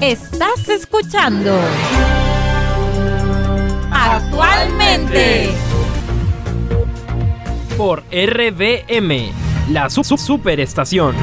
Estás escuchando actualmente por RBM, la su superestación.